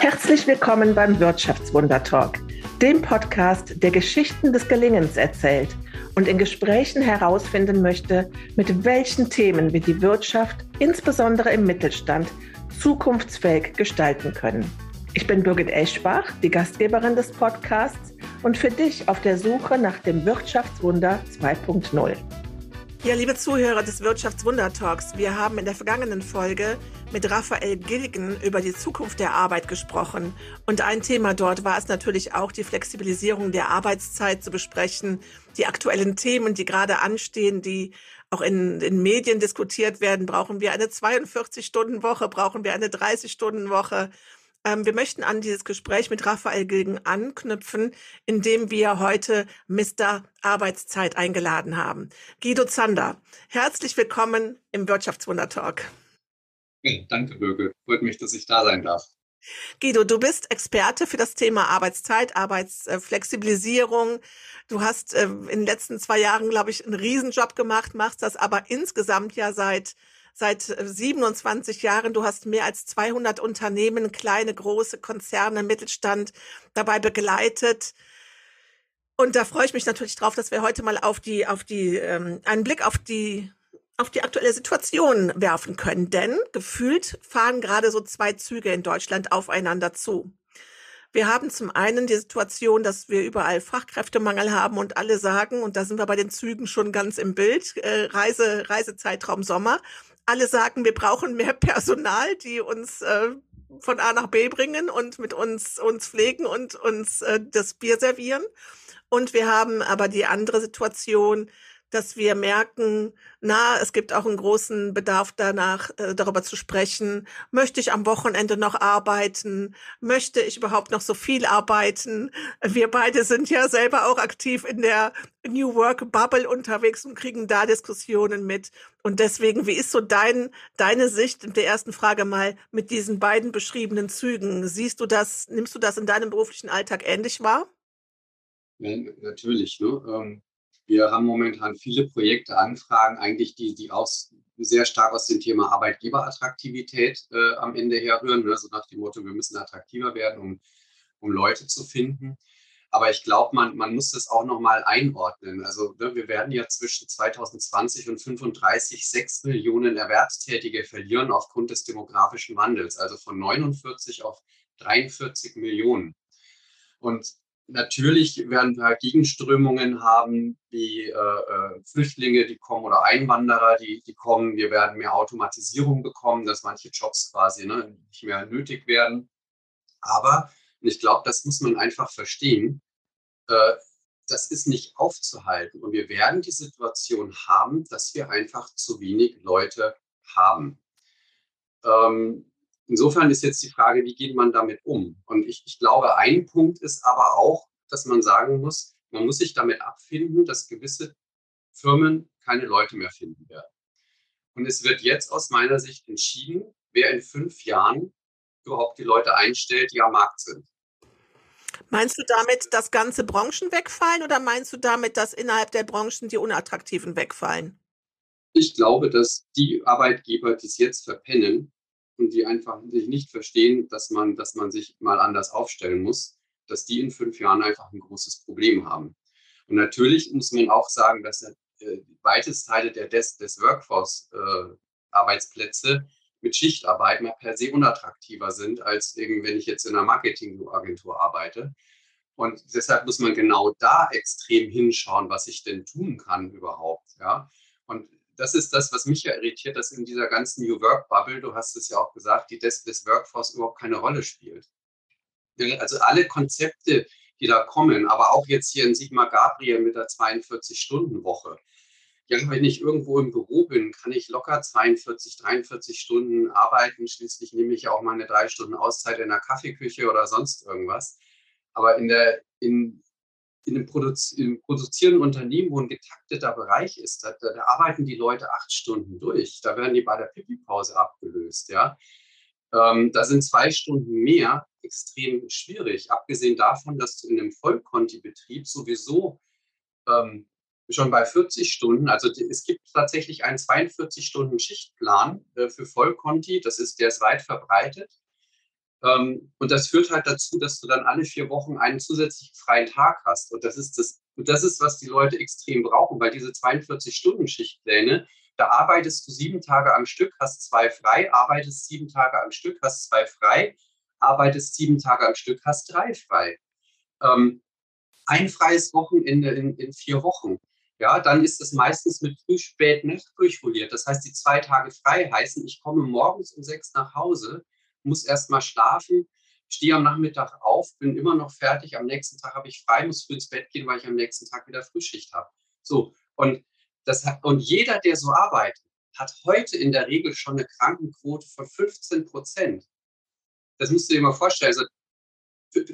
Herzlich willkommen beim Wirtschaftswunder Talk, dem Podcast, der Geschichten des Gelingens erzählt und in Gesprächen herausfinden möchte, mit welchen Themen wir die Wirtschaft, insbesondere im Mittelstand, zukunftsfähig gestalten können. Ich bin Birgit Eschbach, die Gastgeberin des Podcasts und für dich auf der Suche nach dem Wirtschaftswunder 2.0. Ja, liebe Zuhörer des Wirtschaftswunder Talks, wir haben in der vergangenen Folge mit Raphael Gilgen über die Zukunft der Arbeit gesprochen. Und ein Thema dort war es natürlich auch, die Flexibilisierung der Arbeitszeit zu besprechen, die aktuellen Themen, die gerade anstehen, die auch in, in Medien diskutiert werden. Brauchen wir eine 42-Stunden-Woche? Brauchen wir eine 30-Stunden-Woche? Ähm, wir möchten an dieses Gespräch mit Raphael Gilgen anknüpfen, indem wir heute Mr. Arbeitszeit eingeladen haben. Guido Zander, herzlich willkommen im Wirtschaftswunder Talk. Ja, danke, Birgit. Freut mich, dass ich da sein darf. Guido, du bist Experte für das Thema Arbeitszeit, Arbeitsflexibilisierung. Du hast äh, in den letzten zwei Jahren, glaube ich, einen Riesenjob gemacht, machst das aber insgesamt ja seit seit 27 äh, Jahren. Du hast mehr als 200 Unternehmen, kleine, große Konzerne, Mittelstand dabei begleitet. Und da freue ich mich natürlich drauf, dass wir heute mal auf die, auf die, ähm, einen Blick auf die auf die aktuelle Situation werfen können. Denn gefühlt fahren gerade so zwei Züge in Deutschland aufeinander zu. Wir haben zum einen die Situation, dass wir überall Fachkräftemangel haben und alle sagen, und da sind wir bei den Zügen schon ganz im Bild, äh, Reise, Reisezeitraum Sommer. Alle sagen, wir brauchen mehr Personal, die uns äh, von A nach B bringen und mit uns uns pflegen und uns äh, das Bier servieren. Und wir haben aber die andere Situation, dass wir merken, na, es gibt auch einen großen Bedarf danach, äh, darüber zu sprechen. Möchte ich am Wochenende noch arbeiten? Möchte ich überhaupt noch so viel arbeiten? Wir beide sind ja selber auch aktiv in der New Work Bubble unterwegs und kriegen da Diskussionen mit. Und deswegen, wie ist so dein, deine Sicht in der ersten Frage mal mit diesen beiden beschriebenen Zügen? Siehst du das, nimmst du das in deinem beruflichen Alltag ähnlich wahr? Ja, natürlich. Ne? Wir haben momentan viele Projekte, Anfragen, eigentlich, die, die aus, sehr stark aus dem Thema Arbeitgeberattraktivität äh, am Ende herrühren. Ne? So nach dem Motto, wir müssen attraktiver werden, um, um Leute zu finden. Aber ich glaube, man, man muss das auch nochmal einordnen. Also ne, wir werden ja zwischen 2020 und 35 6 Millionen Erwerbstätige verlieren aufgrund des demografischen Wandels, also von 49 auf 43 Millionen. Und Natürlich werden wir Gegenströmungen haben, wie äh, äh, Flüchtlinge, die kommen oder Einwanderer, die, die kommen. Wir werden mehr Automatisierung bekommen, dass manche Jobs quasi ne, nicht mehr nötig werden. Aber, und ich glaube, das muss man einfach verstehen, äh, das ist nicht aufzuhalten. Und wir werden die Situation haben, dass wir einfach zu wenig Leute haben. Ähm, Insofern ist jetzt die Frage, wie geht man damit um? Und ich, ich glaube, ein Punkt ist aber auch, dass man sagen muss, man muss sich damit abfinden, dass gewisse Firmen keine Leute mehr finden werden. Und es wird jetzt aus meiner Sicht entschieden, wer in fünf Jahren überhaupt die Leute einstellt, die am Markt sind. Meinst du damit, dass ganze Branchen wegfallen oder meinst du damit, dass innerhalb der Branchen die unattraktiven wegfallen? Ich glaube, dass die Arbeitgeber, die es jetzt verpennen, und die einfach nicht verstehen, dass man, dass man sich mal anders aufstellen muss, dass die in fünf Jahren einfach ein großes Problem haben. Und natürlich muss man auch sagen, dass äh, weites Teile der des, des Workforce-Arbeitsplätze äh, mit Schichtarbeit mal per se unattraktiver sind, als eben, wenn ich jetzt in einer Marketingagentur arbeite. Und deshalb muss man genau da extrem hinschauen, was ich denn tun kann überhaupt. Ja? Und das ist das, was mich ja irritiert, dass in dieser ganzen New Work Bubble, du hast es ja auch gesagt, die des, des Workforce überhaupt keine Rolle spielt. Also alle Konzepte, die da kommen, aber auch jetzt hier in Sigmar Gabriel mit der 42-Stunden-Woche. Ja, wenn ich irgendwo im Büro bin, kann ich locker 42, 43 Stunden arbeiten. Schließlich nehme ich auch meine drei Stunden Auszeit in der Kaffeeküche oder sonst irgendwas. Aber in der, in, in einem, Produz in produzierenden Unternehmen, wo ein getakteter Bereich ist, da, da, arbeiten die Leute acht Stunden durch. Da werden die bei der Pipi-Pause abgelöst. Ja? Ähm, da sind zwei Stunden mehr extrem schwierig. Abgesehen davon, dass du in einem Vollkonti-Betrieb sowieso ähm, schon bei 40 Stunden. Also es gibt tatsächlich einen 42-Stunden-Schichtplan äh, für Vollkonti. Das ist, der ist weit verbreitet. Ähm, und das führt halt dazu, dass du dann alle vier Wochen einen zusätzlichen freien Tag hast. Und das ist das, und das ist, was die Leute extrem brauchen, weil diese 42-Stunden-Schichtpläne, da arbeitest du sieben Tage am Stück, hast zwei frei, arbeitest sieben Tage am Stück, hast zwei frei, arbeitest sieben Tage am Stück, hast drei frei. Ähm, ein freies Wochenende in, in vier Wochen. Ja, dann ist es meistens mit früh, spät, Nacht durchrolliert. Das heißt, die zwei Tage frei heißen, ich komme morgens um sechs nach Hause, muss erst mal schlafen, stehe am Nachmittag auf, bin immer noch fertig, am nächsten Tag habe ich frei, muss früh ins Bett gehen, weil ich am nächsten Tag wieder Frühschicht habe. So, und, das, und jeder, der so arbeitet, hat heute in der Regel schon eine Krankenquote von 15 Prozent. Das musst du dir mal vorstellen. Also,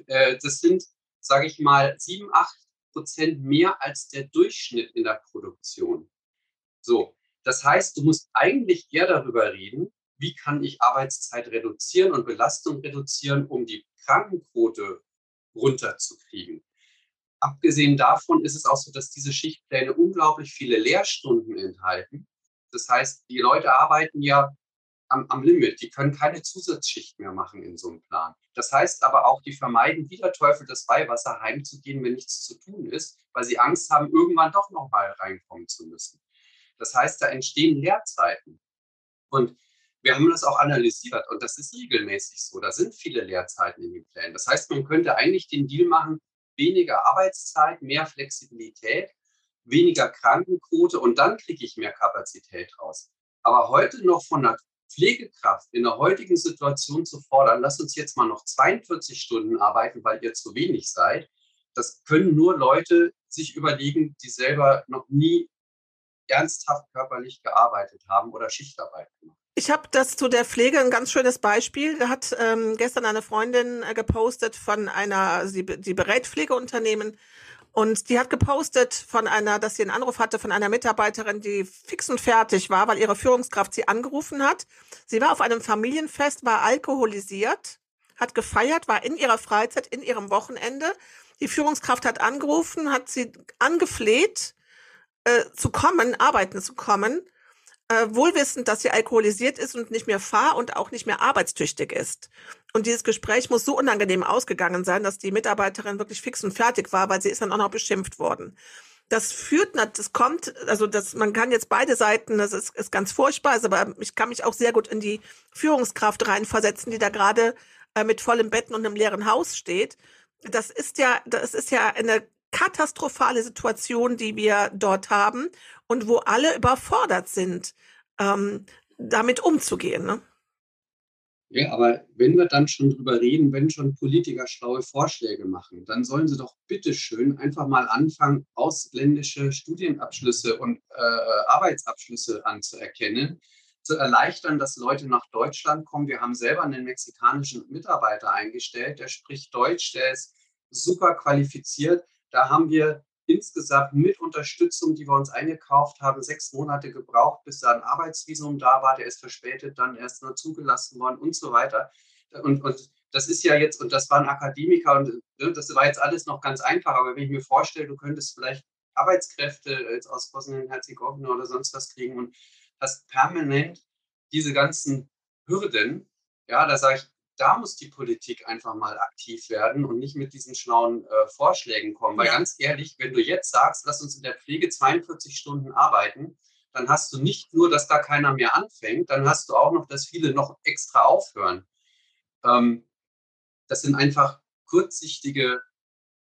äh, das sind, sage ich mal, 7, 8 Prozent mehr als der Durchschnitt in der Produktion. So, das heißt, du musst eigentlich eher darüber reden, wie kann ich Arbeitszeit reduzieren und Belastung reduzieren, um die Krankenquote runterzukriegen. Abgesehen davon ist es auch so, dass diese Schichtpläne unglaublich viele Lehrstunden enthalten. Das heißt, die Leute arbeiten ja am, am, Limit. Die können keine Zusatzschicht mehr machen in so einem Plan. Das heißt aber auch, die vermeiden wieder Teufel das Weihwasser heimzugehen, wenn nichts zu tun ist, weil sie Angst haben, irgendwann doch noch mal reinkommen zu müssen. Das heißt, da entstehen Leerzeiten. Und wir haben das auch analysiert und das ist regelmäßig so. Da sind viele Leerzeiten in den Plänen. Das heißt, man könnte eigentlich den Deal machen, weniger Arbeitszeit, mehr Flexibilität, weniger Krankenquote und dann kriege ich mehr Kapazität raus. Aber heute noch von einer Pflegekraft in der heutigen Situation zu fordern, lass uns jetzt mal noch 42 Stunden arbeiten, weil ihr zu wenig seid, das können nur Leute sich überlegen, die selber noch nie ernsthaft körperlich gearbeitet haben oder Schichtarbeit gemacht. Ich habe das zu der Pflege ein ganz schönes Beispiel. Da hat ähm, gestern eine Freundin äh, gepostet von einer, sie, die berät Pflegeunternehmen und die hat gepostet von einer, dass sie einen Anruf hatte von einer Mitarbeiterin, die fix und fertig war, weil ihre Führungskraft sie angerufen hat. Sie war auf einem Familienfest, war alkoholisiert, hat gefeiert, war in ihrer Freizeit, in ihrem Wochenende. Die Führungskraft hat angerufen, hat sie angefleht, äh, zu kommen, arbeiten zu kommen äh, wohlwissend, dass sie alkoholisiert ist und nicht mehr fahr- und auch nicht mehr arbeitstüchtig ist. Und dieses Gespräch muss so unangenehm ausgegangen sein, dass die Mitarbeiterin wirklich fix und fertig war, weil sie ist dann auch noch beschimpft worden. Das führt, das kommt, also das, man kann jetzt beide Seiten, das ist, ist ganz furchtbar, aber ich kann mich auch sehr gut in die Führungskraft reinversetzen, die da gerade äh, mit vollem Betten und einem leeren Haus steht. Das ist ja, das ist ja eine katastrophale Situation, die wir dort haben und wo alle überfordert sind, ähm, damit umzugehen. Ne? Ja, aber wenn wir dann schon drüber reden, wenn schon Politiker schlaue Vorschläge machen, dann sollen sie doch bitteschön einfach mal anfangen, ausländische Studienabschlüsse und äh, Arbeitsabschlüsse anzuerkennen, zu erleichtern, dass Leute nach Deutschland kommen. Wir haben selber einen mexikanischen Mitarbeiter eingestellt, der spricht Deutsch, der ist super qualifiziert. Da haben wir insgesamt mit Unterstützung, die wir uns eingekauft haben, sechs Monate gebraucht, bis da ein Arbeitsvisum da war. Der ist verspätet dann erst nur zugelassen worden und so weiter. Und, und das ist ja jetzt, und das war ein Akademiker und ne, das war jetzt alles noch ganz einfach, aber wenn ich mir vorstelle, du könntest vielleicht Arbeitskräfte jetzt aus Bosnien-Herzegowina oder sonst was kriegen und hast permanent diese ganzen Hürden, ja, da sage ich, da muss die Politik einfach mal aktiv werden und nicht mit diesen schlauen äh, Vorschlägen kommen. Weil ja. ganz ehrlich, wenn du jetzt sagst, lass uns in der Pflege 42 Stunden arbeiten, dann hast du nicht nur, dass da keiner mehr anfängt, dann hast du auch noch, dass viele noch extra aufhören. Ähm, das sind einfach kurzsichtige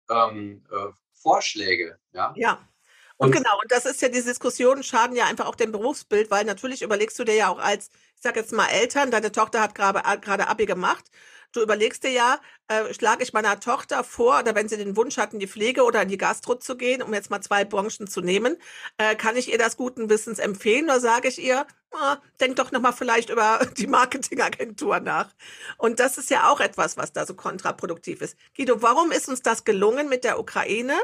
ähm, äh, Vorschläge. Ja. ja. Und, und, genau, und das ist ja, diese Diskussionen schaden ja einfach auch dem Berufsbild, weil natürlich überlegst du dir ja auch als, ich sag jetzt mal Eltern, deine Tochter hat gerade Abi gemacht, du überlegst dir ja, äh, schlage ich meiner Tochter vor, oder wenn sie den Wunsch hat, in die Pflege oder in die Gastro zu gehen, um jetzt mal zwei Branchen zu nehmen, äh, kann ich ihr das guten Wissens empfehlen oder sage ich ihr, oh, denk doch nochmal vielleicht über die Marketingagentur nach. Und das ist ja auch etwas, was da so kontraproduktiv ist. Guido, warum ist uns das gelungen mit der Ukraine?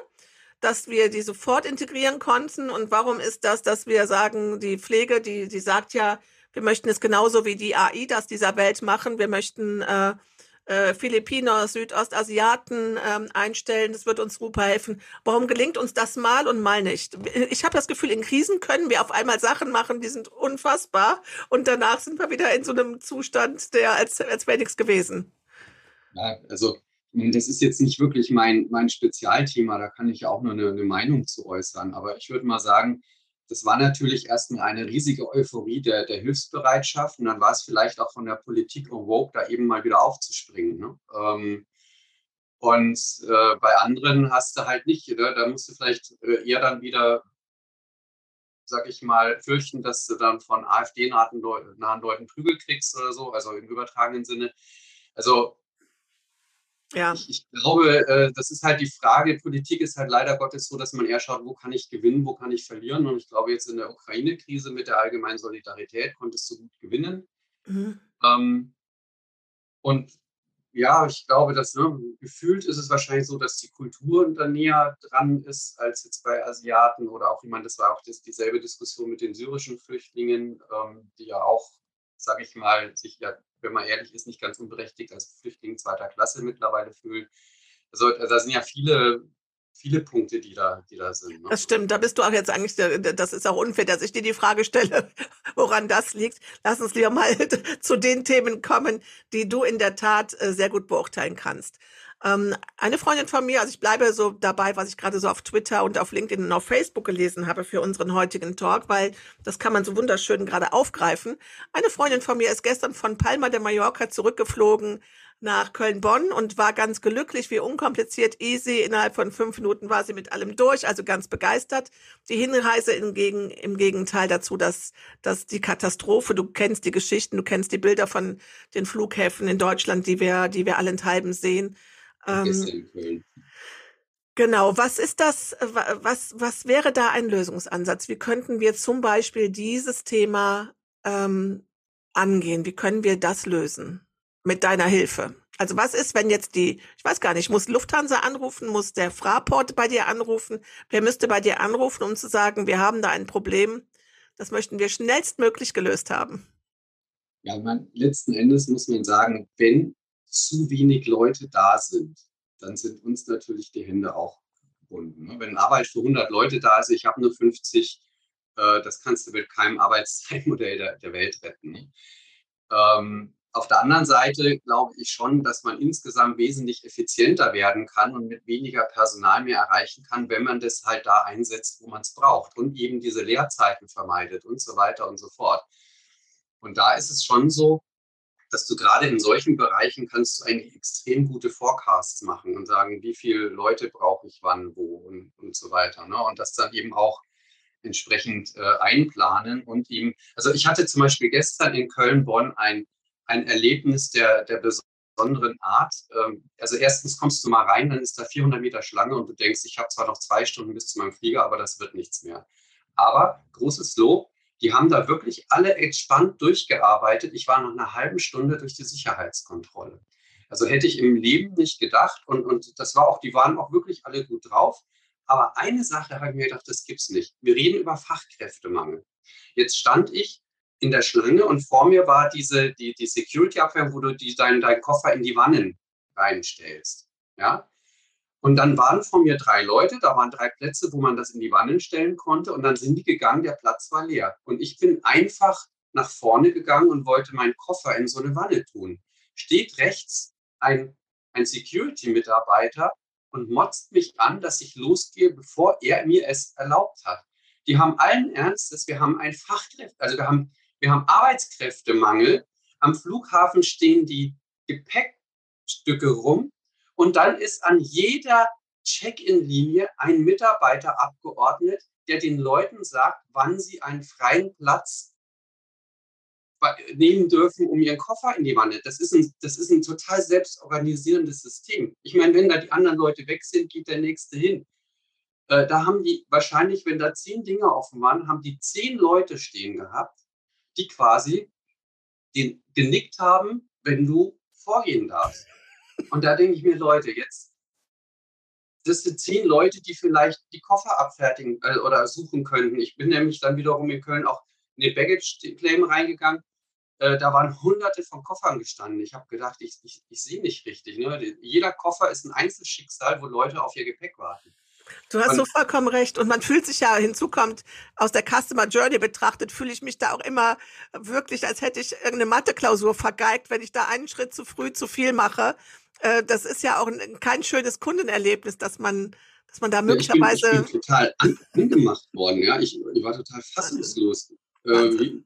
Dass wir die sofort integrieren konnten? Und warum ist das, dass wir sagen, die Pflege, die, die sagt ja, wir möchten es genauso wie die AI das dieser Welt machen. Wir möchten äh, äh, Philippiner, Südostasiaten ähm, einstellen. Das wird uns super helfen. Warum gelingt uns das mal und mal nicht? Ich habe das Gefühl, in Krisen können wir auf einmal Sachen machen, die sind unfassbar. Und danach sind wir wieder in so einem Zustand, der als, als wäre nichts gewesen. Ja, also das ist jetzt nicht wirklich mein, mein Spezialthema, da kann ich auch nur eine, eine Meinung zu äußern. Aber ich würde mal sagen, das war natürlich erstmal eine riesige Euphorie der, der Hilfsbereitschaft und dann war es vielleicht auch von der Politik en vogue, da eben mal wieder aufzuspringen. Ne? Ähm, und äh, bei anderen hast du halt nicht, ne? da musst du vielleicht äh, eher dann wieder, sag ich mal, fürchten, dass du dann von AfD-nahen Leuten Prügel kriegst oder so, also im übertragenen Sinne. Also ja. Ich, ich glaube, äh, das ist halt die Frage. Politik ist halt leider Gottes so, dass man eher schaut, wo kann ich gewinnen, wo kann ich verlieren. Und ich glaube, jetzt in der Ukraine-Krise mit der allgemeinen Solidarität konntest du gut gewinnen. Mhm. Ähm, und ja, ich glaube, dass ne, gefühlt ist es wahrscheinlich so, dass die Kultur da näher dran ist als jetzt bei Asiaten oder auch, ich meine, das war auch das, dieselbe Diskussion mit den syrischen Flüchtlingen, ähm, die ja auch, sage ich mal, sich ja wenn man ehrlich ist, nicht ganz unberechtigt als Flüchtling zweiter Klasse mittlerweile fühlen. Also da sind ja viele, viele Punkte, die da, die da sind. Ne? Das stimmt, da bist du auch jetzt eigentlich, das ist auch unfair, dass ich dir die Frage stelle, woran das liegt. Lass uns lieber mal zu den Themen kommen, die du in der Tat äh, sehr gut beurteilen kannst. Ähm, eine Freundin von mir, also ich bleibe so dabei, was ich gerade so auf Twitter und auf LinkedIn und auf Facebook gelesen habe für unseren heutigen Talk, weil das kann man so wunderschön gerade aufgreifen. Eine Freundin von mir ist gestern von Palma de Mallorca zurückgeflogen nach Köln-Bonn und war ganz glücklich, wie unkompliziert, easy. Innerhalb von fünf Minuten war sie mit allem durch, also ganz begeistert. Die Hinreise hingegen, im Gegenteil dazu, dass, dass die Katastrophe, du kennst die Geschichten, du kennst die Bilder von den Flughäfen in Deutschland, die wir, die wir allenthalben sehen. Ähm, genau, was ist das, was, was wäre da ein Lösungsansatz? Wie könnten wir zum Beispiel dieses Thema ähm, angehen? Wie können wir das lösen mit deiner Hilfe? Also was ist, wenn jetzt die, ich weiß gar nicht, muss Lufthansa anrufen, muss der Fraport bei dir anrufen? Wer müsste bei dir anrufen, um zu sagen, wir haben da ein Problem, das möchten wir schnellstmöglich gelöst haben? Ja, man, letzten Endes muss man sagen, wenn zu wenig Leute da sind, dann sind uns natürlich die Hände auch gebunden. Ne? Wenn Arbeit für 100 Leute da ist, ich habe nur 50, äh, das kannst du mit keinem Arbeitszeitmodell der, der Welt retten. Ne? Ähm, auf der anderen Seite glaube ich schon, dass man insgesamt wesentlich effizienter werden kann und mit weniger Personal mehr erreichen kann, wenn man das halt da einsetzt, wo man es braucht und eben diese Leerzeiten vermeidet und so weiter und so fort. Und da ist es schon so, dass du gerade in solchen Bereichen kannst du eigentlich extrem gute Forecasts machen und sagen, wie viele Leute brauche ich wann, wo und, und so weiter. Ne? Und das dann eben auch entsprechend äh, einplanen und ihm, also ich hatte zum Beispiel gestern in Köln-Bonn ein, ein Erlebnis der, der besonderen Art. Ähm, also erstens kommst du mal rein, dann ist da 400 Meter Schlange und du denkst, ich habe zwar noch zwei Stunden bis zu meinem Flieger, aber das wird nichts mehr. Aber großes Lob, die haben da wirklich alle entspannt durchgearbeitet. Ich war nach einer halben Stunde durch die Sicherheitskontrolle. Also hätte ich im Leben nicht gedacht. Und, und das war auch, die waren auch wirklich alle gut drauf. Aber eine Sache habe ich mir gedacht, das gibt es nicht. Wir reden über Fachkräftemangel. Jetzt stand ich in der Schlange und vor mir war diese, die, die Security-Abwehr, wo du die, deinen, deinen Koffer in die Wannen reinstellst. Ja? Und dann waren von mir drei Leute, da waren drei Plätze, wo man das in die Wannen stellen konnte. Und dann sind die gegangen, der Platz war leer. Und ich bin einfach nach vorne gegangen und wollte meinen Koffer in so eine Wanne tun. Steht rechts ein, ein Security-Mitarbeiter und motzt mich an, dass ich losgehe, bevor er mir es erlaubt hat. Die haben allen Ernstes, wir haben ein Fachkräfte, also wir haben, wir haben Arbeitskräftemangel. Am Flughafen stehen die Gepäckstücke rum und dann ist an jeder Check-in-Linie ein Mitarbeiter abgeordnet, der den Leuten sagt, wann sie einen freien Platz nehmen dürfen, um ihren Koffer in die Wanne. Das ist ein, das ist ein total selbstorganisierendes System. Ich meine, wenn da die anderen Leute weg sind, geht der nächste hin. Äh, da haben die wahrscheinlich, wenn da zehn Dinge offen waren, haben die zehn Leute stehen gehabt, die quasi den genickt haben, wenn du vorgehen darfst. Und da denke ich mir, Leute, jetzt, das sind zehn Leute, die vielleicht die Koffer abfertigen äh, oder suchen könnten. Ich bin nämlich dann wiederum in Köln auch in den Baggage Claim reingegangen. äh, da waren hunderte von Koffern gestanden. Ich habe gedacht, ich, ich, ich sehe nicht richtig. Ne? Jeder Koffer ist ein Einzelschicksal, wo Leute auf ihr Gepäck warten. Du hast und, so vollkommen recht. Und man fühlt sich ja, hinzukommt, aus der Customer Journey betrachtet, fühle ich mich da auch immer wirklich, als hätte ich irgendeine Mathe-Klausur vergeigt, wenn ich da einen Schritt zu früh zu viel mache. Äh, das ist ja auch kein schönes Kundenerlebnis, dass man, dass man da möglicherweise. Ja, ich, bin, ich bin total angemacht worden, ja. Ich, ich war total fassungslos. Äh,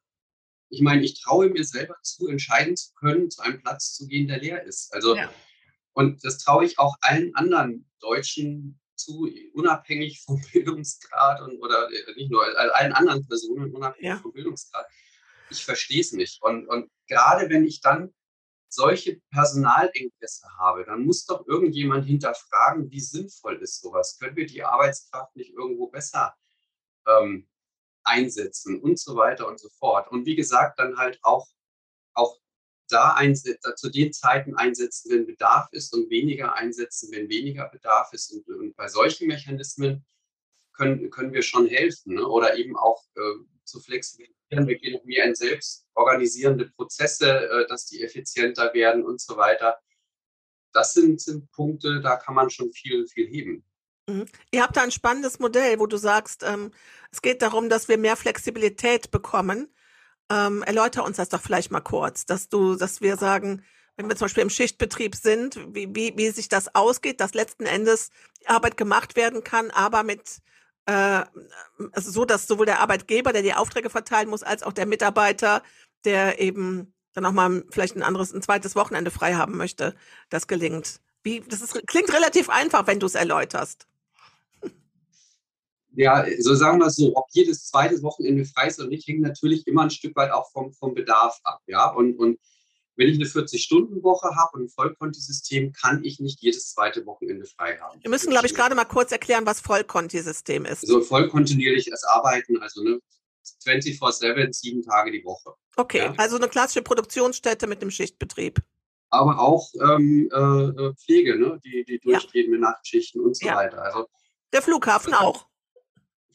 ich meine, ich traue mir selber zu, entscheiden zu können, zu einem Platz zu gehen, der leer ist. Also, ja. und das traue ich auch allen anderen Deutschen zu, unabhängig vom Bildungsgrad und oder äh, nicht nur allen anderen Personen, unabhängig ja. vom Bildungsgrad. Ich verstehe es nicht. Und, und gerade wenn ich dann solche Personalengpässe habe, dann muss doch irgendjemand hinterfragen, wie sinnvoll ist sowas? Können wir die Arbeitskraft nicht irgendwo besser ähm, einsetzen und so weiter und so fort? Und wie gesagt, dann halt auch, auch da einsetzen, zu den Zeiten einsetzen, wenn Bedarf ist und weniger einsetzen, wenn weniger Bedarf ist. Und, und bei solchen Mechanismen können, können wir schon helfen ne? oder eben auch äh, zu flexibilisieren. Wir gehen mehr in selbst organisierende Prozesse, äh, dass die effizienter werden und so weiter. Das sind, sind Punkte, da kann man schon viel, viel heben. Mhm. Ihr habt da ein spannendes Modell, wo du sagst, ähm, es geht darum, dass wir mehr Flexibilität bekommen ähm, erläuter uns das doch vielleicht mal kurz, dass du, dass wir sagen, wenn wir zum Beispiel im Schichtbetrieb sind, wie, wie, wie sich das ausgeht, dass letzten Endes Arbeit gemacht werden kann, aber mit äh, also so, dass sowohl der Arbeitgeber, der die Aufträge verteilen muss, als auch der Mitarbeiter, der eben dann auch mal vielleicht ein anderes, ein zweites Wochenende frei haben möchte, das gelingt. Wie, das ist, klingt relativ einfach, wenn du es erläuterst ja, so sagen wir es so, ob jedes zweite Wochenende frei ist oder nicht, hängt natürlich immer ein Stück weit auch vom, vom Bedarf ab. Ja? Und, und wenn ich eine 40-Stunden-Woche habe und ein Vollkontisystem, kann ich nicht jedes zweite Wochenende frei haben. Wir müssen, glaube ich, gerade mal kurz erklären, was Vollkontisystem ist. So also vollkontinuierliches Arbeiten, also ne, 24-7, sieben Tage die Woche. Okay, ja? also eine klassische Produktionsstätte mit dem Schichtbetrieb. Aber auch ähm, äh, äh Pflege, ne? die, die durchgehende ja. Nachtschichten und so ja. weiter. Also, der Flughafen auch.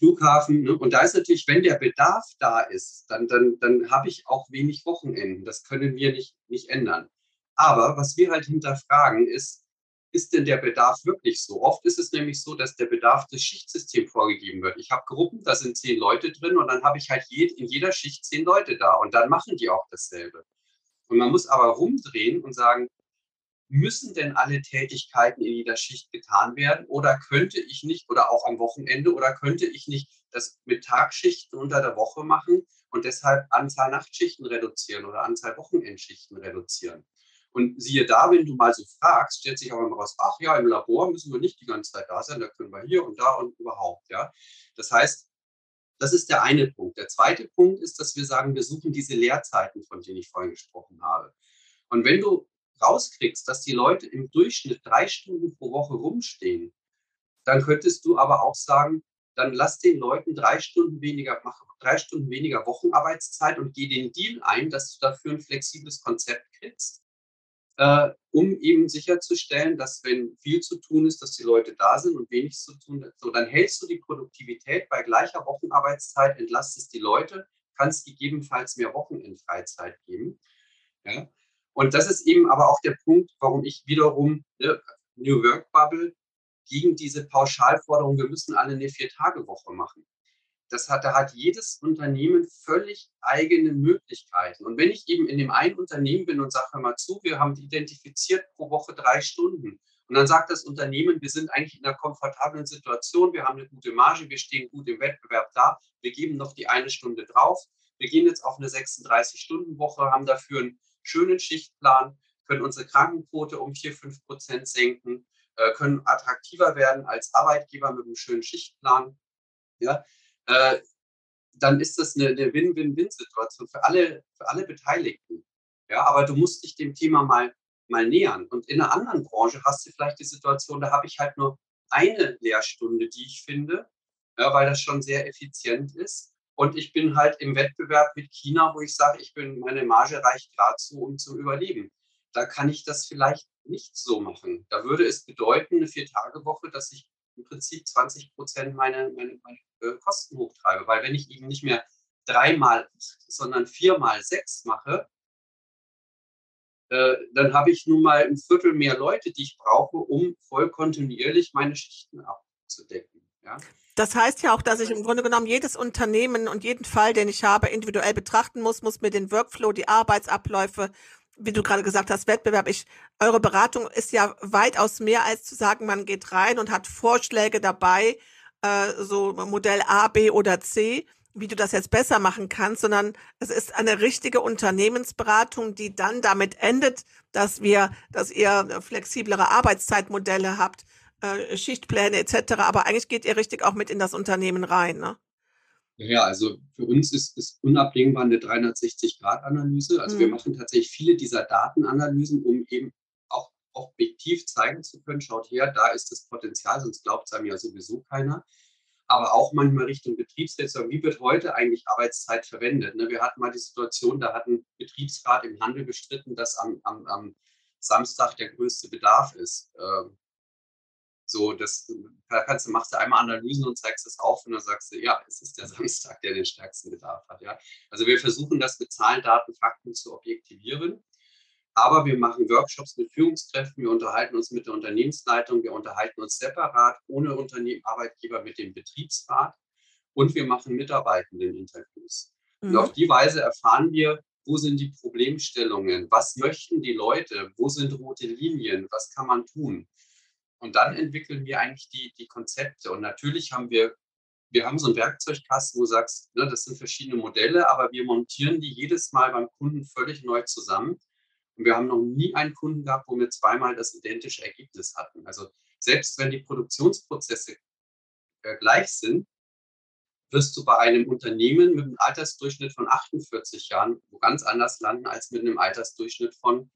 Flughafen. Ne? Und da ist natürlich, wenn der Bedarf da ist, dann, dann, dann habe ich auch wenig Wochenenden. Das können wir nicht, nicht ändern. Aber was wir halt hinterfragen ist, ist denn der Bedarf wirklich so? Oft ist es nämlich so, dass der Bedarf des Schichtsystems vorgegeben wird. Ich habe Gruppen, da sind zehn Leute drin und dann habe ich halt je, in jeder Schicht zehn Leute da und dann machen die auch dasselbe. Und man muss aber rumdrehen und sagen, müssen denn alle Tätigkeiten in jeder Schicht getan werden oder könnte ich nicht oder auch am Wochenende oder könnte ich nicht das mit Tagschichten unter der Woche machen und deshalb Anzahl Nachtschichten reduzieren oder Anzahl Wochenendschichten reduzieren? Und siehe da, wenn du mal so fragst, stellt sich auch immer raus, ach ja, im Labor müssen wir nicht die ganze Zeit da sein, da können wir hier und da und überhaupt, ja. Das heißt, das ist der eine Punkt. Der zweite Punkt ist, dass wir sagen, wir suchen diese Leerzeiten, von denen ich vorhin gesprochen habe. Und wenn du rauskriegst, dass die Leute im Durchschnitt drei Stunden pro Woche rumstehen, dann könntest du aber auch sagen, dann lass den Leuten drei Stunden weniger, mach drei Stunden weniger Wochenarbeitszeit und geh den Deal ein, dass du dafür ein flexibles Konzept kriegst, äh, um eben sicherzustellen, dass wenn viel zu tun ist, dass die Leute da sind und wenig zu tun ist. So, dann hältst du die Produktivität bei gleicher Wochenarbeitszeit, entlastest die Leute, kannst gegebenenfalls mehr Wochenendfreizeit geben. Ja? Und das ist eben aber auch der Punkt, warum ich wiederum ne, New Work Bubble gegen diese Pauschalforderung, wir müssen alle eine Vier-Tage-Woche machen. Das hat, da hat jedes Unternehmen völlig eigene Möglichkeiten. Und wenn ich eben in dem einen Unternehmen bin und sage, mal zu, wir haben identifiziert pro Woche drei Stunden. Und dann sagt das Unternehmen, wir sind eigentlich in einer komfortablen Situation, wir haben eine gute Marge, wir stehen gut im Wettbewerb da, wir geben noch die eine Stunde drauf. Wir gehen jetzt auf eine 36-Stunden-Woche, haben dafür ein schönen Schichtplan, können unsere Krankenquote um 4, 5 Prozent senken, äh, können attraktiver werden als Arbeitgeber mit einem schönen Schichtplan. Ja, äh, dann ist das eine, eine Win-Win-Win-Situation für alle, für alle Beteiligten. Ja, aber du musst dich dem Thema mal, mal nähern. Und in einer anderen Branche hast du vielleicht die Situation, da habe ich halt nur eine Lehrstunde, die ich finde, ja, weil das schon sehr effizient ist. Und ich bin halt im Wettbewerb mit China, wo ich sage, ich bin, meine Marge reicht gerade so, um zu überleben. Da kann ich das vielleicht nicht so machen. Da würde es bedeuten, eine Vier-Tage-Woche, dass ich im Prinzip 20 Prozent meine, meine, meine Kosten hochtreibe. Weil wenn ich eben nicht mehr dreimal, sondern viermal sechs mache, äh, dann habe ich nun mal ein Viertel mehr Leute, die ich brauche, um voll kontinuierlich meine Schichten abzudecken. Ja? Das heißt ja auch, dass ich im Grunde genommen jedes Unternehmen und jeden Fall, den ich habe, individuell betrachten muss, muss mir den Workflow, die Arbeitsabläufe, wie du gerade gesagt hast, Wettbewerb. Ich, eure Beratung ist ja weitaus mehr als zu sagen, man geht rein und hat Vorschläge dabei, äh, so Modell A, B oder C, wie du das jetzt besser machen kannst, sondern es ist eine richtige Unternehmensberatung, die dann damit endet, dass wir, dass ihr flexiblere Arbeitszeitmodelle habt, äh, Schichtpläne etc. Aber eigentlich geht ihr richtig auch mit in das Unternehmen rein, ne? Ja, also für uns ist, ist unabdingbar eine 360-Grad-Analyse. Also mhm. wir machen tatsächlich viele dieser Datenanalysen, um eben auch objektiv zeigen zu können, schaut her, da ist das Potenzial, sonst glaubt es einem ja sowieso keiner. Aber auch manchmal Richtung Betriebsräte, wie wird heute eigentlich Arbeitszeit verwendet? Ne? Wir hatten mal die Situation, da hat ein Betriebsrat im Handel bestritten, dass am, am, am Samstag der größte Bedarf ist. Ähm, so, das da kannst du, machst du einmal Analysen und zeigst es auf und dann sagst du, ja, es ist der Samstag, der den stärksten Bedarf hat. Ja. Also wir versuchen das mit Zahlen, Daten, Fakten zu objektivieren. Aber wir machen Workshops mit Führungskräften, wir unterhalten uns mit der Unternehmensleitung, wir unterhalten uns separat ohne Unternehmen, Arbeitgeber mit dem Betriebsrat und wir machen Mitarbeitenden-Interviews. Mhm. Und auf die Weise erfahren wir, wo sind die Problemstellungen, was möchten die Leute, wo sind rote Linien, was kann man tun. Und dann entwickeln wir eigentlich die, die Konzepte. Und natürlich haben wir, wir haben so einen Werkzeugkasten, wo du sagst, ne, das sind verschiedene Modelle, aber wir montieren die jedes Mal beim Kunden völlig neu zusammen. Und wir haben noch nie einen Kunden gehabt, wo wir zweimal das identische Ergebnis hatten. Also selbst wenn die Produktionsprozesse äh, gleich sind, wirst du bei einem Unternehmen mit einem Altersdurchschnitt von 48 Jahren wo ganz anders landen als mit einem Altersdurchschnitt von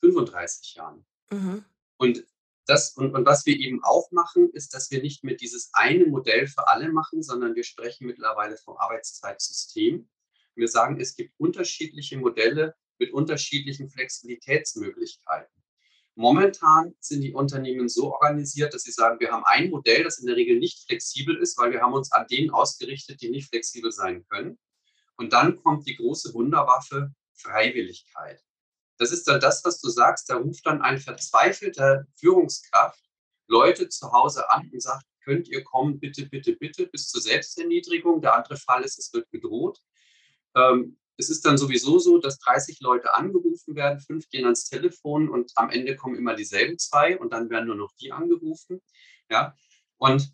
35 Jahren. Mhm. Und das, und, und was wir eben auch machen, ist, dass wir nicht mit dieses eine Modell für alle machen, sondern wir sprechen mittlerweile vom Arbeitszeitsystem. Wir sagen, es gibt unterschiedliche Modelle mit unterschiedlichen Flexibilitätsmöglichkeiten. Momentan sind die Unternehmen so organisiert, dass sie sagen, wir haben ein Modell, das in der Regel nicht flexibel ist, weil wir haben uns an denen ausgerichtet, die nicht flexibel sein können. Und dann kommt die große Wunderwaffe Freiwilligkeit. Das ist dann das, was du sagst. Da ruft dann ein verzweifelter Führungskraft Leute zu Hause an und sagt, könnt ihr kommen, bitte, bitte, bitte, bis zur Selbsterniedrigung. Der andere Fall ist, es wird gedroht. Ähm, es ist dann sowieso so, dass 30 Leute angerufen werden, fünf gehen ans Telefon und am Ende kommen immer dieselben zwei und dann werden nur noch die angerufen. Ja? Und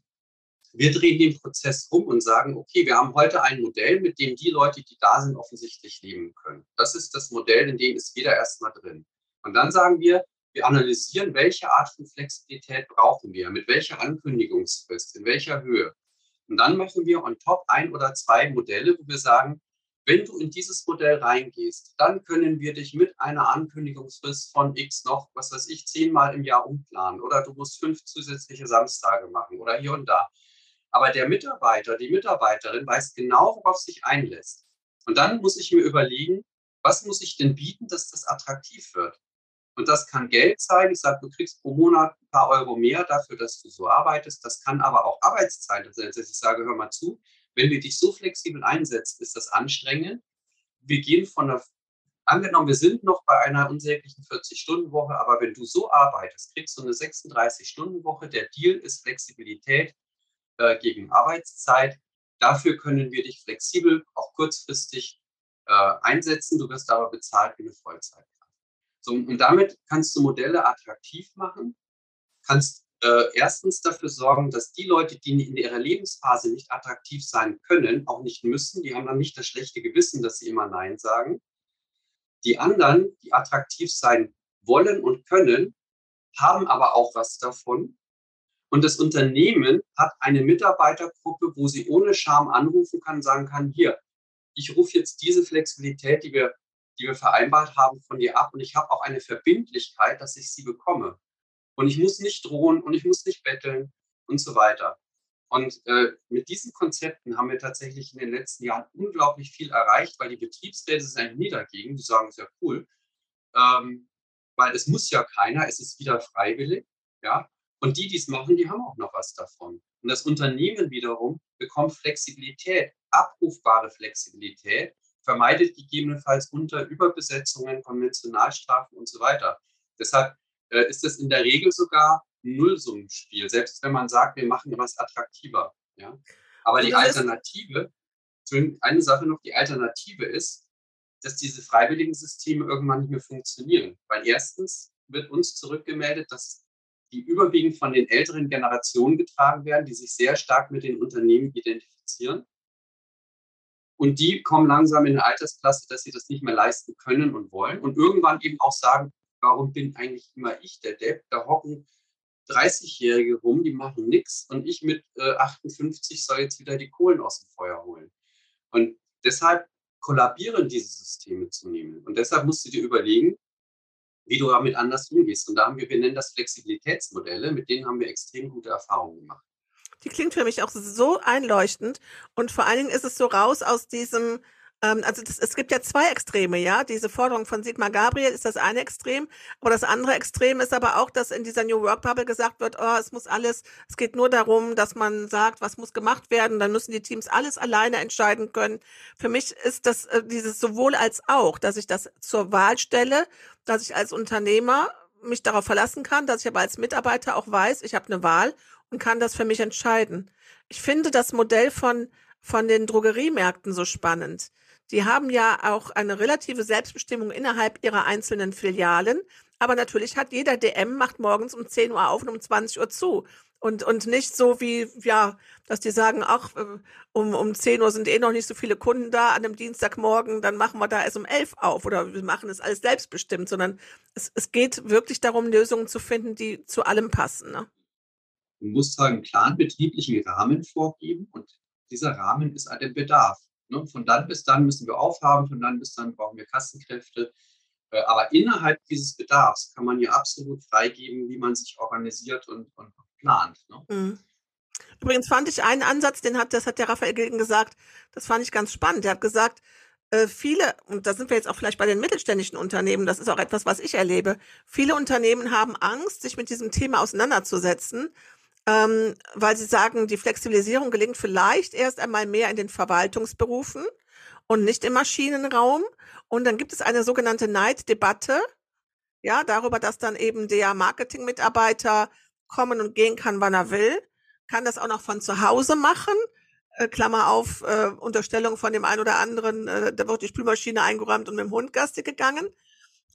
wir drehen den Prozess um und sagen, okay, wir haben heute ein Modell, mit dem die Leute, die da sind, offensichtlich leben können. Das ist das Modell, in dem ist jeder erstmal drin. Und dann sagen wir, wir analysieren, welche Art von Flexibilität brauchen wir, mit welcher Ankündigungsfrist, in welcher Höhe. Und dann machen wir on top ein oder zwei Modelle, wo wir sagen, wenn du in dieses Modell reingehst, dann können wir dich mit einer Ankündigungsfrist von X noch, was weiß ich, zehnmal im Jahr umplanen. Oder du musst fünf zusätzliche Samstage machen oder hier und da. Aber der Mitarbeiter, die Mitarbeiterin weiß genau, worauf sich einlässt. Und dann muss ich mir überlegen, was muss ich denn bieten, dass das attraktiv wird? Und das kann Geld sein. Ich sage, du kriegst pro Monat ein paar Euro mehr dafür, dass du so arbeitest. Das kann aber auch Arbeitszeit sein. Also ich sage, hör mal zu, wenn wir dich so flexibel einsetzen, ist das anstrengend. Wir gehen von der, angenommen, wir sind noch bei einer unsäglichen 40-Stunden-Woche, aber wenn du so arbeitest, kriegst du eine 36-Stunden-Woche. Der Deal ist Flexibilität äh, gegen Arbeitszeit. Dafür können wir dich flexibel, auch kurzfristig äh, einsetzen. Du wirst aber bezahlt wie eine Vollzeitkraft. So, und damit kannst du Modelle attraktiv machen, kannst äh, erstens dafür sorgen, dass die Leute, die in ihrer Lebensphase nicht attraktiv sein können, auch nicht müssen, die haben dann nicht das schlechte Gewissen, dass sie immer Nein sagen. Die anderen, die attraktiv sein wollen und können, haben aber auch was davon, und das Unternehmen hat eine Mitarbeitergruppe, wo sie ohne Scham anrufen kann, sagen kann, hier, ich rufe jetzt diese Flexibilität, die wir, die wir vereinbart haben, von dir ab und ich habe auch eine Verbindlichkeit, dass ich sie bekomme. Und ich muss nicht drohen und ich muss nicht betteln und so weiter. Und äh, mit diesen Konzepten haben wir tatsächlich in den letzten Jahren unglaublich viel erreicht, weil die Betriebsräte sind eigentlich nie dagegen. Die sagen, sehr cool, ähm, weil es muss ja keiner, es ist wieder freiwillig. Ja, und die, die es machen, die haben auch noch was davon. Und das Unternehmen wiederum bekommt Flexibilität, abrufbare Flexibilität, vermeidet gegebenenfalls unter Überbesetzungen, Konventionalstrafen und so weiter. Deshalb äh, ist es in der Regel sogar ein Nullsummenspiel, selbst wenn man sagt, wir machen was attraktiver. Ja? Aber die Alternative, eine Sache noch, die Alternative ist, dass diese freiwilligen Systeme irgendwann nicht mehr funktionieren. Weil erstens wird uns zurückgemeldet, dass die überwiegend von den älteren Generationen getragen werden, die sich sehr stark mit den Unternehmen identifizieren. Und die kommen langsam in eine Altersklasse, dass sie das nicht mehr leisten können und wollen. Und irgendwann eben auch sagen, warum bin eigentlich immer ich der Depp? Da hocken 30-Jährige rum, die machen nichts und ich mit äh, 58 soll jetzt wieder die Kohlen aus dem Feuer holen. Und deshalb kollabieren diese Systeme zunehmend. Und deshalb musst du dir überlegen, wie du damit anders umgehst. Und da haben wir, wir nennen das Flexibilitätsmodelle, mit denen haben wir extrem gute Erfahrungen gemacht. Die klingt für mich auch so einleuchtend. Und vor allen Dingen ist es so raus aus diesem, also das, es gibt ja zwei Extreme, ja. Diese Forderung von Sigmar Gabriel ist das eine Extrem, aber das andere Extrem ist aber auch, dass in dieser New Work Bubble gesagt wird, oh, es muss alles, es geht nur darum, dass man sagt, was muss gemacht werden, dann müssen die Teams alles alleine entscheiden können. Für mich ist das äh, dieses sowohl als auch, dass ich das zur Wahl stelle, dass ich als Unternehmer mich darauf verlassen kann, dass ich aber als Mitarbeiter auch weiß, ich habe eine Wahl und kann das für mich entscheiden. Ich finde das Modell von von den Drogeriemärkten so spannend. Die haben ja auch eine relative Selbstbestimmung innerhalb ihrer einzelnen Filialen. Aber natürlich hat jeder DM macht morgens um 10 Uhr auf und um 20 Uhr zu. Und, und nicht so wie, ja, dass die sagen, ach, äh, um, um 10 Uhr sind eh noch nicht so viele Kunden da an einem Dienstagmorgen, dann machen wir da erst um 11 auf oder wir machen es alles selbstbestimmt, sondern es, es geht wirklich darum, Lösungen zu finden, die zu allem passen. Ne? Du musst halt einen klaren betrieblichen Rahmen vorgeben und dieser Rahmen ist an dem Bedarf. Ne? Von dann bis dann müssen wir aufhaben, von dann bis dann brauchen wir Kassenkräfte. Äh, aber innerhalb dieses Bedarfs kann man ja absolut freigeben, wie man sich organisiert und, und plant. Ne? Mhm. Übrigens fand ich einen Ansatz, den hat, das hat der Raphael Gilgen gesagt, das fand ich ganz spannend. Der hat gesagt, äh, viele, und da sind wir jetzt auch vielleicht bei den mittelständischen Unternehmen, das ist auch etwas, was ich erlebe, viele Unternehmen haben Angst, sich mit diesem Thema auseinanderzusetzen, ähm, weil sie sagen, die Flexibilisierung gelingt vielleicht erst einmal mehr in den Verwaltungsberufen und nicht im Maschinenraum. Und dann gibt es eine sogenannte Neiddebatte, ja, darüber, dass dann eben der Marketingmitarbeiter kommen und gehen kann, wann er will, kann das auch noch von zu Hause machen. Äh, Klammer auf, äh, Unterstellung von dem einen oder anderen, äh, da wird die Spülmaschine eingeräumt und mit dem Hund Gaste gegangen.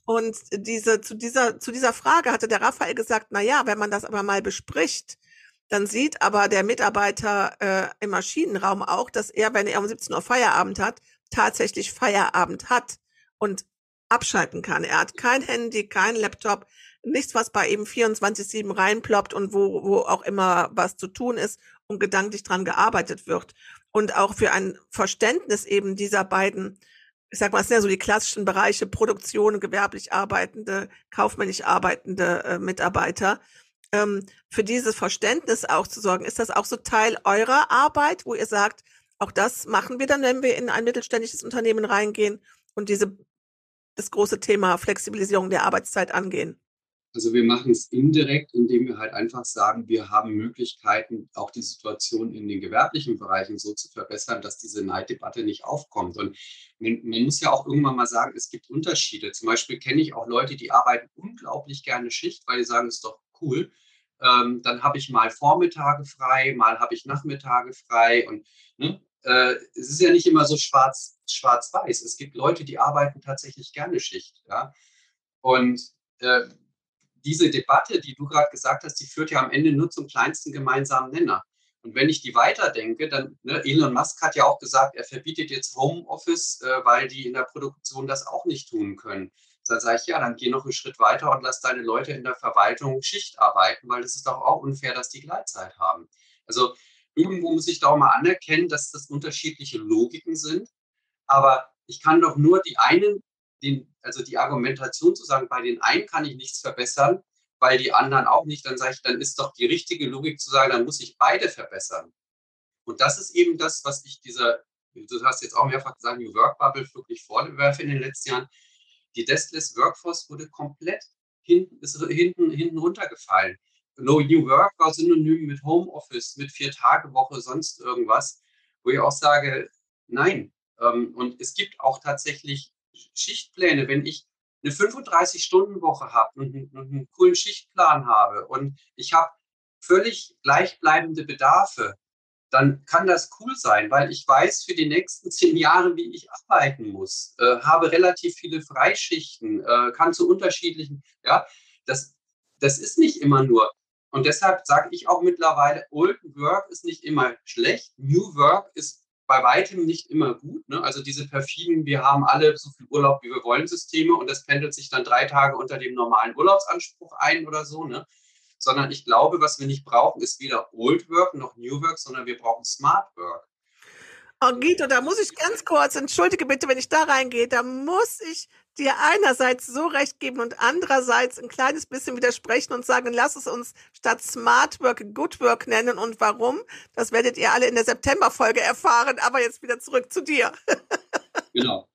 Und diese, zu dieser, zu dieser Frage hatte der Raphael gesagt, na ja, wenn man das aber mal bespricht, dann sieht aber der Mitarbeiter äh, im Maschinenraum auch, dass er, wenn er um 17 Uhr Feierabend hat, tatsächlich Feierabend hat und abschalten kann. Er hat kein Handy, kein Laptop, nichts, was bei ihm 24-7 reinploppt und wo, wo auch immer was zu tun ist und gedanklich dran gearbeitet wird. Und auch für ein Verständnis eben dieser beiden, ich sag mal, es sind ja so die klassischen Bereiche Produktion, gewerblich arbeitende, kaufmännisch arbeitende äh, Mitarbeiter, ähm, für dieses Verständnis auch zu sorgen. Ist das auch so Teil eurer Arbeit, wo ihr sagt, auch das machen wir dann, wenn wir in ein mittelständisches Unternehmen reingehen und diese, das große Thema Flexibilisierung der Arbeitszeit angehen? Also wir machen es indirekt, indem wir halt einfach sagen, wir haben Möglichkeiten, auch die Situation in den gewerblichen Bereichen so zu verbessern, dass diese Neiddebatte nicht aufkommt. Und man, man, muss ja auch irgendwann mal sagen, es gibt Unterschiede. Zum Beispiel kenne ich auch Leute, die arbeiten unglaublich gerne Schicht, weil die sagen, es ist doch cool. Ähm, dann habe ich mal Vormittage frei, mal habe ich Nachmittage frei. Und ne, äh, es ist ja nicht immer so schwarz, schwarz-weiß. Es gibt Leute, die arbeiten tatsächlich gerne Schicht. Ja? Und äh, diese Debatte, die du gerade gesagt hast, die führt ja am Ende nur zum kleinsten gemeinsamen Nenner. Und wenn ich die weiterdenke, dann, ne, Elon Musk hat ja auch gesagt, er verbietet jetzt Homeoffice, äh, weil die in der Produktion das auch nicht tun können. Dann sage ich, ja, dann geh noch einen Schritt weiter und lass deine Leute in der Verwaltung Schicht arbeiten, weil es ist doch auch unfair, dass die Gleitzeit haben. Also irgendwo muss ich da auch mal anerkennen, dass das unterschiedliche Logiken sind. Aber ich kann doch nur die einen, den, also die Argumentation zu sagen, bei den einen kann ich nichts verbessern, weil die anderen auch nicht, dann sage ich, dann ist doch die richtige Logik zu sagen, dann muss ich beide verbessern. Und das ist eben das, was ich dieser, du hast jetzt auch mehrfach gesagt, New Work Bubble wirklich vorwerfe in den letzten Jahren. Die Deskless Workforce wurde komplett hinten, ist hinten, hinten runtergefallen. No New Work war synonym mit Homeoffice, mit Vier-Tage-Woche, sonst irgendwas, wo ich auch sage, nein, Ähm, und es gibt auch tatsächlich Schichtpläne, wenn ich eine 35-Stunden-Woche habe und einen, einen coolen Schichtplan habe und ich habe völlig gleichbleibende Bedarfe, dann kann das cool sein, weil ich weiß für die nächsten zehn Jahre, wie ich arbeiten muss, äh, habe relativ viele Freischichten, äh, kann zu unterschiedlichen, ja, das, das ist nicht immer nur. Und deshalb sage ich auch mittlerweile, Old Work ist nicht immer schlecht, New Work ist bei weitem nicht immer gut. Ne? Also diese perfiden, wir haben alle so viel Urlaub, wie wir wollen, Systeme und das pendelt sich dann drei Tage unter dem normalen Urlaubsanspruch ein oder so. Ne? Sondern ich glaube, was wir nicht brauchen, ist weder Old Work noch New Work, sondern wir brauchen Smart Work. Oh, Guido, da muss ich ganz kurz, entschuldige bitte, wenn ich da reingehe, da muss ich dir einerseits so recht geben und andererseits ein kleines bisschen widersprechen und sagen, lass es uns statt Smart Work Good Work nennen. Und warum? Das werdet ihr alle in der September-Folge erfahren. Aber jetzt wieder zurück zu dir. genau.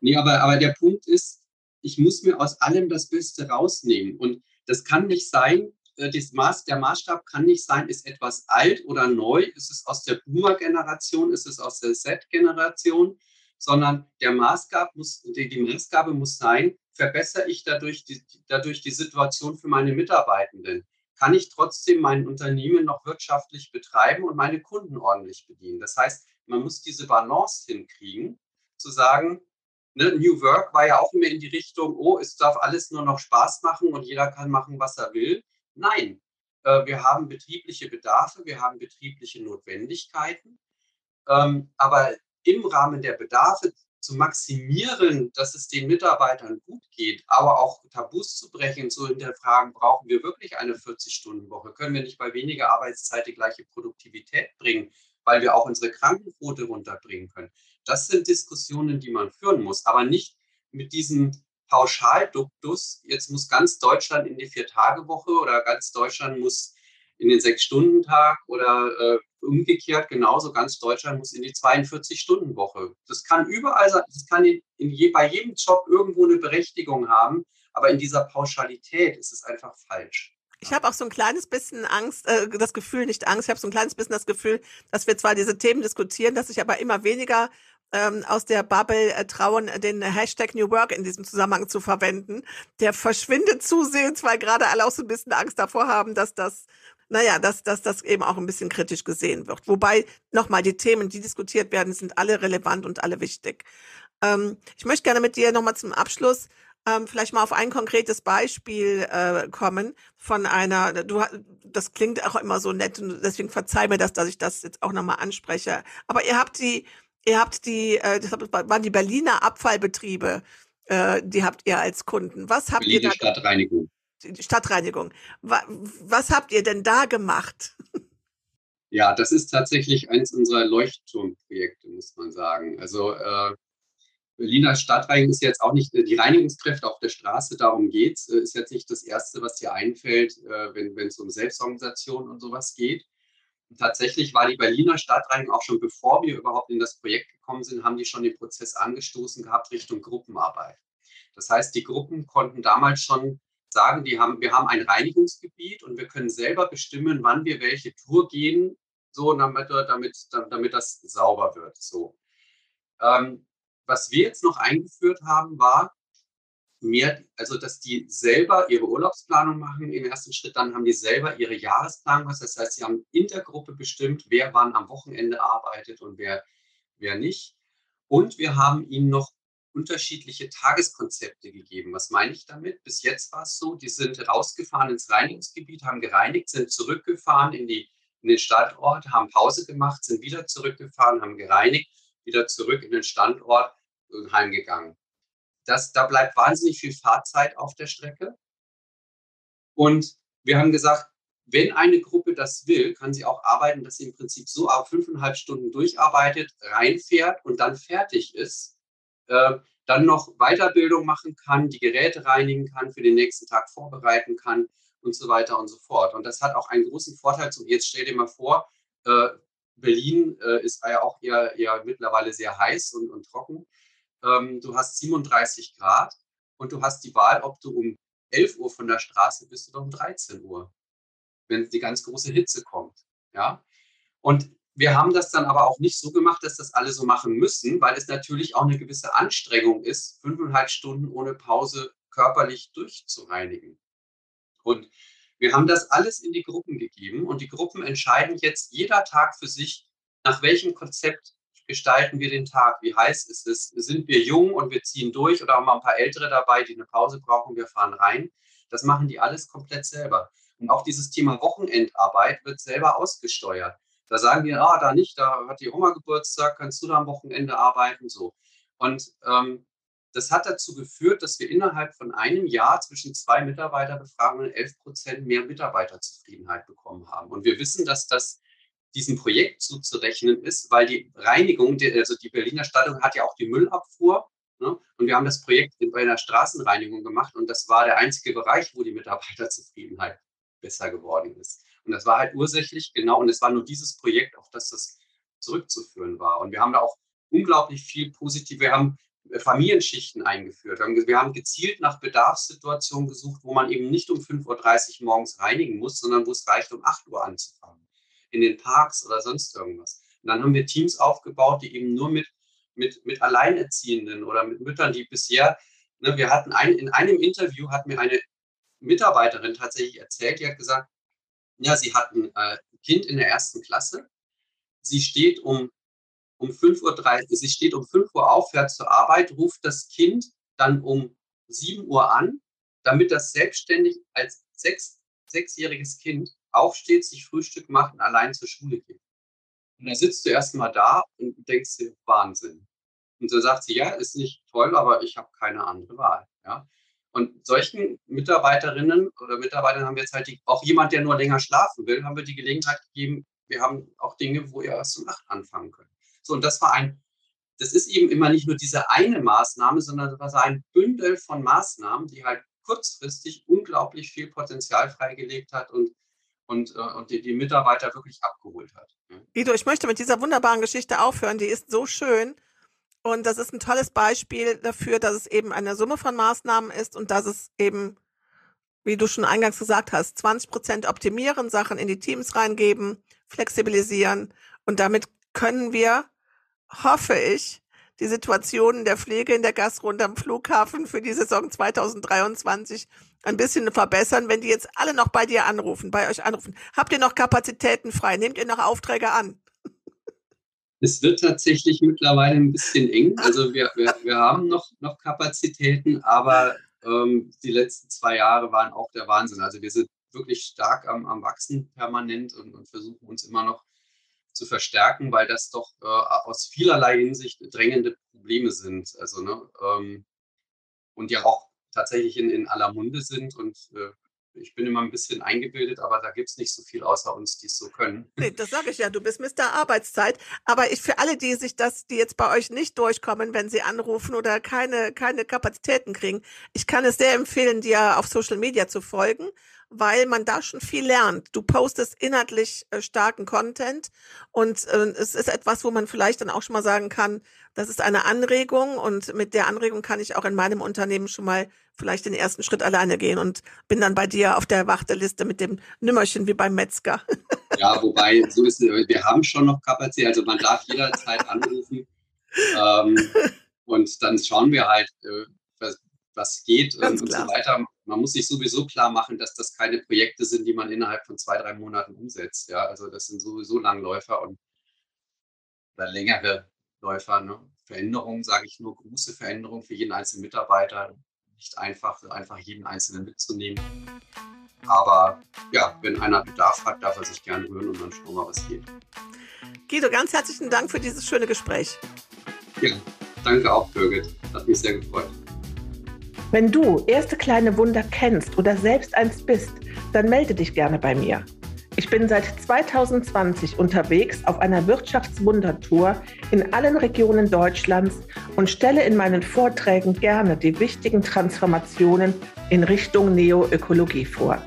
Nee, aber, aber der Punkt ist, ich muss mir aus allem das Beste rausnehmen. Und das kann nicht sein, Maß, der Maßstab kann nicht sein, ist etwas alt oder neu, ist es aus der Boomer-Generation, ist es aus der Z-Generation, sondern der Maßgab muss, die, die Maßgabe muss sein, verbessere ich dadurch die, dadurch die Situation für meine Mitarbeitenden? Kann ich trotzdem mein Unternehmen noch wirtschaftlich betreiben und meine Kunden ordentlich bedienen? Das heißt, man muss diese Balance hinkriegen, zu sagen, ne, New Work war ja auch immer in die Richtung, oh, es darf alles nur noch Spaß machen und jeder kann machen, was er will. Nein, äh, wir haben betriebliche Bedarfe, wir haben betriebliche Notwendigkeiten, ähm, aber im Rahmen der Bedarfe zu maximieren, dass es den Mitarbeitern gut geht, aber auch Tabus zu brechen, zu hinterfragen, brauchen wir wirklich eine 40-Stunden-Woche? Können wir nicht bei weniger Arbeitszeit die gleiche Produktivität bringen, weil wir auch unsere Krankenquote runterbringen können? Das sind Diskussionen, die man führen muss, aber nicht mit diesem Pauschalduktus, jetzt muss ganz Deutschland in die Vier-Tage-Woche oder ganz Deutschland muss in den Sechs-Stunden-Tag oder äh, umgekehrt genauso ganz Deutschland muss in die 42-Stunden-Woche. Das kann überall sein, das kann in, in je, bei jedem Job irgendwo eine Berechtigung haben, aber in dieser Pauschalität ist es einfach falsch. Ich habe auch so ein kleines bisschen Angst, äh, das Gefühl, nicht Angst, ich habe so ein kleines bisschen das Gefühl, dass wir zwar diese Themen diskutieren, dass sich aber immer weniger ähm, aus der Bubble äh, trauen, den Hashtag New Work in diesem Zusammenhang zu verwenden. Der verschwindet zusehends, weil gerade alle auch so ein bisschen Angst davor haben, dass das naja, dass, dass das eben auch ein bisschen kritisch gesehen wird. Wobei, nochmal, die Themen, die diskutiert werden, sind alle relevant und alle wichtig. Ähm, ich möchte gerne mit dir nochmal zum Abschluss ähm, vielleicht mal auf ein konkretes Beispiel äh, kommen von einer, du, das klingt auch immer so nett und deswegen verzeih mir das, dass ich das jetzt auch nochmal anspreche. Aber ihr habt die Ihr habt die, äh, das waren die Berliner Abfallbetriebe, äh, die habt ihr als Kunden. Was habt Berliner ihr da? Stadtreinigung. Die Stadtreinigung. Was habt ihr denn da gemacht? Ja, das ist tatsächlich eins unserer Leuchtturmprojekte, muss man sagen. Also äh, Berliner Stadtreinigung ist jetzt auch nicht die Reinigungskräfte auf der Straße, darum geht es, äh, ist jetzt nicht das Erste, was dir einfällt, äh, wenn es um Selbstorganisation und sowas geht. Und tatsächlich war die Berliner Stadtreinigung auch schon bevor wir überhaupt in das Projekt gekommen sind, haben die schon den Prozess angestoßen gehabt Richtung Gruppenarbeit. Das heißt, die Gruppen konnten damals schon sagen, die haben, wir haben ein Reinigungsgebiet und wir können selber bestimmen, wann wir welche Tour gehen, so damit, damit, damit das sauber wird. So. Ähm, was wir jetzt noch eingeführt haben, war, mehr, also dass die selber ihre Urlaubsplanung machen im ersten Schritt, dann haben die selber ihre Jahresplanung, das heißt, sie haben in der Gruppe bestimmt, wer wann am Wochenende arbeitet und wer, wer nicht. Und wir haben ihnen noch unterschiedliche Tageskonzepte gegeben. Was meine ich damit? Bis jetzt war es so, die sind rausgefahren ins Reinigungsgebiet, haben gereinigt, sind zurückgefahren in, die, in den Standort, haben Pause gemacht, sind wieder zurückgefahren, haben gereinigt, wieder zurück in den Standort und heimgegangen das, da bleibt wahnsinnig viel Fahrzeit auf der Strecke. Und wir haben gesagt, wenn eine Gruppe das will, kann sie auch arbeiten, dass sie im Prinzip so auf fünfeinhalb Stunden durcharbeitet, reinfährt und dann fertig ist, äh, dann noch Weiterbildung machen kann, die Geräte reinigen kann, für den nächsten Tag vorbereiten kann und so weiter und so fort. Und das hat auch einen großen Vorteil. So, jetzt stell dir mal vor, äh, Berlin äh, ist ja auch eher mittlerweile sehr heiß und, und trocken ähm, du hast 37 Grad und du hast die Wahl, ob du um 11 Uhr von der Straße bist oder um 13 Uhr, wenn die ganz große Hitze kommt. Ja? Und wir haben das dann aber auch nicht so gemacht, dass das alle so machen müssen, weil es natürlich auch eine gewisse Anstrengung ist, fünfeinhalb Stunden ohne Pause körperlich durchzureinigen. Und wir haben das alles in die Gruppen gegeben und die Gruppen entscheiden jetzt jeder Tag für sich, nach welchem Konzept gestalten wir den Tag? Wie heiß ist es? Sind wir jung und wir ziehen durch oder haben wir ein paar Ältere dabei, die eine Pause brauchen, wir fahren rein? Das machen die alles komplett selber. Und auch dieses Thema Wochenendarbeit wird selber ausgesteuert. Da sagen wir, ah, da nicht, da hat die Oma Geburtstag, kannst du da am Wochenende arbeiten, so. Und ähm, das hat dazu geführt, dass wir innerhalb von einem Jahr zwischen zwei Mitarbeiterbefragungen 11 Prozent mehr Mitarbeiterzufriedenheit bekommen haben. Und wir wissen, dass das diesem Projekt zuzurechnen ist, weil die Reinigung, also die Berliner Stadtung hat ja auch die Müllabfuhr. Ne? Und wir haben das Projekt bei einer Straßenreinigung gemacht und das war der einzige Bereich, wo die Mitarbeiterzufriedenheit besser geworden ist. Und das war halt ursächlich genau, und es war nur dieses Projekt, auf das das zurückzuführen war. Und wir haben da auch unglaublich viel positiv, wir haben Familienschichten eingeführt. Wir haben gezielt nach Bedarfssituationen gesucht, wo man eben nicht um 5.30 Uhr morgens reinigen muss, sondern wo es reicht, um 8 Uhr anzufangen. In den Parks oder sonst irgendwas. Und dann haben wir Teams aufgebaut, die eben nur mit, mit, mit Alleinerziehenden oder mit Müttern, die bisher, ne, wir hatten ein, in einem Interview hat mir eine Mitarbeiterin tatsächlich erzählt, die hat gesagt, ja, sie hat ein äh, Kind in der ersten Klasse. Sie steht um, um 5.30 Uhr, sie steht um 5 Uhr auf, fährt zur Arbeit, ruft das Kind dann um 7 Uhr an, damit das selbstständig als sechs, sechsjähriges Kind aufsteht, sich Frühstück macht und allein zur Schule geht. Und da sitzt du erstmal da und denkst dir, Wahnsinn. Und dann sagt sie, ja, ist nicht toll, aber ich habe keine andere Wahl. Ja? Und solchen Mitarbeiterinnen oder Mitarbeitern haben wir jetzt halt die, auch jemand, der nur länger schlafen will, haben wir die Gelegenheit gegeben, wir haben auch Dinge, wo ihr erst um acht anfangen könnt. So, und das war ein, das ist eben immer nicht nur diese eine Maßnahme, sondern das war ein Bündel von Maßnahmen, die halt kurzfristig unglaublich viel Potenzial freigelegt hat und, und, äh, und die, die Mitarbeiter wirklich abgeholt hat. Guido, ich möchte mit dieser wunderbaren Geschichte aufhören, die ist so schön. Und das ist ein tolles Beispiel dafür, dass es eben eine Summe von Maßnahmen ist und dass es eben, wie du schon eingangs gesagt hast, 20 Prozent optimieren, Sachen in die Teams reingeben, flexibilisieren. Und damit können wir, hoffe ich, die Situation der Pflege in der Gastrunde am Flughafen für die Saison 2023 ein bisschen verbessern, wenn die jetzt alle noch bei dir anrufen, bei euch anrufen. Habt ihr noch Kapazitäten frei? Nehmt ihr noch Aufträge an? Es wird tatsächlich mittlerweile ein bisschen eng. Also wir, wir, wir haben noch, noch Kapazitäten, aber ähm, die letzten zwei Jahre waren auch der Wahnsinn. Also wir sind wirklich stark am, am Wachsen permanent und, und versuchen uns immer noch zu verstärken, weil das doch äh, aus vielerlei Hinsicht drängende Probleme sind. Also, ne, ähm, und ja auch tatsächlich in, in aller Munde sind und äh, ich bin immer ein bisschen eingebildet, aber da gibt es nicht so viel außer uns, die es so können. Nee, das sage ich ja, du bist Mr. Arbeitszeit. Aber ich für alle, die sich das, die jetzt bei euch nicht durchkommen, wenn sie anrufen oder keine, keine Kapazitäten kriegen, ich kann es sehr empfehlen, dir auf Social Media zu folgen weil man da schon viel lernt. Du postest inhaltlich äh, starken Content und äh, es ist etwas, wo man vielleicht dann auch schon mal sagen kann, das ist eine Anregung und mit der Anregung kann ich auch in meinem Unternehmen schon mal vielleicht den ersten Schritt alleine gehen und bin dann bei dir auf der Warteliste mit dem Nimmerchen wie beim Metzger. Ja, wobei, so ist es, wir haben schon noch Kapazität, also man darf jederzeit anrufen. Ähm, und dann schauen wir halt, äh, was, was geht und, und so weiter man muss sich sowieso klar machen, dass das keine Projekte sind, die man innerhalb von zwei, drei Monaten umsetzt. Ja, also das sind sowieso Langläufer und oder längere Läufer. Ne? Veränderungen, sage ich nur, große Veränderungen für jeden einzelnen Mitarbeiter. Nicht einfach, einfach jeden Einzelnen mitzunehmen. Aber ja, wenn einer Bedarf hat, darf er sich gerne rühren und dann schauen wir, was geht. Guido, ganz herzlichen Dank für dieses schöne Gespräch. Ja, danke auch, Birgit. Hat mich sehr gefreut. Wenn du erste kleine Wunder kennst oder selbst eins bist, dann melde dich gerne bei mir. Ich bin seit 2020 unterwegs auf einer Wirtschaftswundertour in allen Regionen Deutschlands und stelle in meinen Vorträgen gerne die wichtigen Transformationen in Richtung Neoökologie vor.